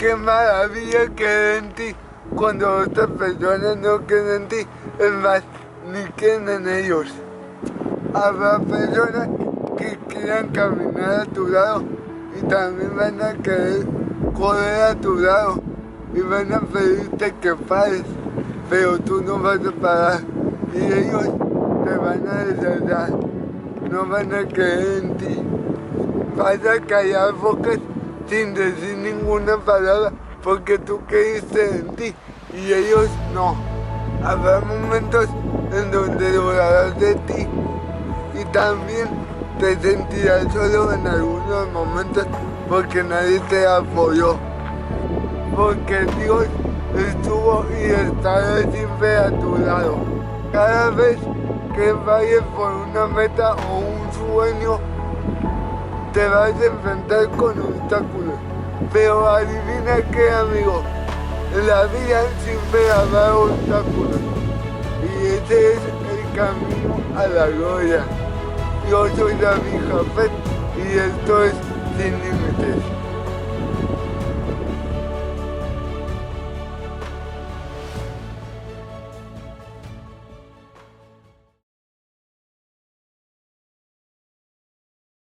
qué maravilla que en ti cuando otras personas no creen en ti, es más, ni creen en ellos. Habrá personas que quieran caminar a tu lado y también van a querer correr a tu lado y van a pedirte que pares, pero tú no vas a parar y ellos te van a desertar, no van a creer en ti. Vas a callar bocas sin decir ninguna palabra porque tú creíste en ti y ellos no. Habrá momentos en donde durarás de ti y también te sentirás solo en algunos momentos porque nadie te apoyó. Porque Dios estuvo y estará siempre a tu lado. Cada vez que vayas por una meta o un sueño, te vas a enfrentar con obstáculos. Pero adivina qué, amigo, la vida siempre habrá obstáculos. Y ese es el camino a la gloria. Yo soy David Jafet y esto es Sin Límites.